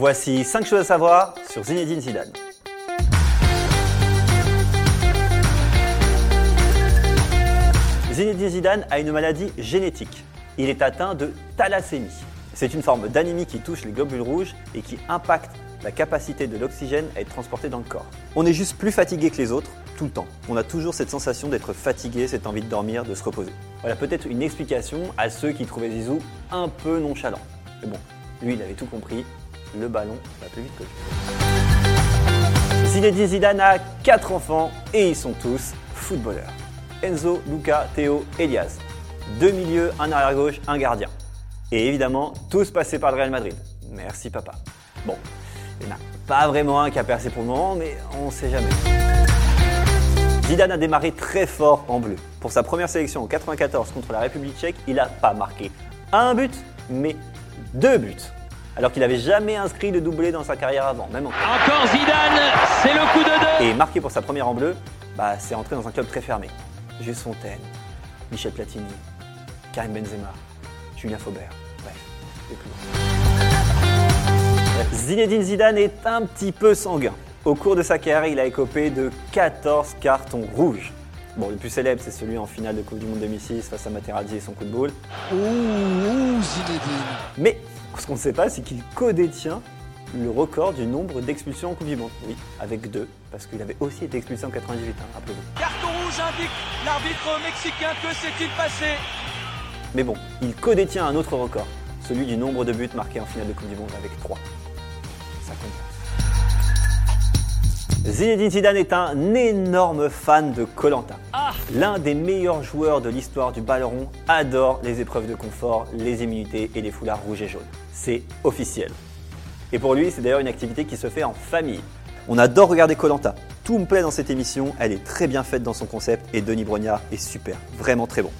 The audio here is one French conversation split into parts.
Voici 5 choses à savoir sur Zinedine Zidane. Zinedine Zidane a une maladie génétique. Il est atteint de thalassémie. C'est une forme d'anémie qui touche les globules rouges et qui impacte la capacité de l'oxygène à être transporté dans le corps. On est juste plus fatigué que les autres, tout le temps. On a toujours cette sensation d'être fatigué, cette envie de dormir, de se reposer. Voilà peut-être une explication à ceux qui trouvaient Zizou un peu nonchalant. Mais bon, lui il avait tout compris, le ballon va plus vite que lui. Zinedine Zidane a 4 enfants et ils sont tous footballeurs. Enzo, Luca, Théo, Elias. Deux milieux, un arrière-gauche, un gardien. Et évidemment, tous passés par le Real Madrid. Merci papa. Bon, il n'y en a pas vraiment un qui a percé pour le moment, mais on ne sait jamais. Zidane a démarré très fort en bleu. Pour sa première sélection en 94 contre la République tchèque, il n'a pas marqué un but, mais deux buts. Alors qu'il n'avait jamais inscrit de doublé dans sa carrière avant, même en... Encore Zidane, c'est le coup de deux. Et marqué pour sa première en bleu, bah, c'est entré dans un club très fermé. Jules Fontaine, Michel Platini, Karim Benzema, Julien Faubert, bref, les plus grands. Zinedine Zidane est un petit peu sanguin. Au cours de sa carrière, il a écopé de 14 cartons rouges. Bon, le plus célèbre, c'est celui en finale de Coupe du Monde 2006 face à Materazzi et son coup de boule. Ouh, ouh, Zinedine. Mais ce qu'on ne sait pas, c'est qu'il co-détient le record du nombre d'expulsions en Coupe du Monde. Oui, avec deux, parce qu'il avait aussi été expulsé en 98, hein, rappelez-vous. Carton rouge indique l'arbitre mexicain. Que s'est-il passé? Mais bon, il co-détient un autre record, celui du nombre de buts marqués en finale de Coupe du Monde avec 3. Zinedine Zidane est un énorme fan de Colanta. L'un des meilleurs joueurs de l'histoire du ballon rond adore les épreuves de confort, les immunités et les foulards rouges et jaunes. C'est officiel. Et pour lui, c'est d'ailleurs une activité qui se fait en famille. On adore regarder Colanta. Tout me plaît dans cette émission, elle est très bien faite dans son concept et Denis Brognard est super, vraiment très bon.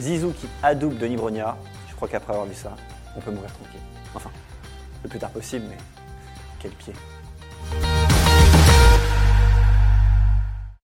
Zizou qui adoube Denis Brognard, je crois qu'après avoir vu ça, on peut mourir tranquille. Enfin, le plus tard possible, mais quel pied.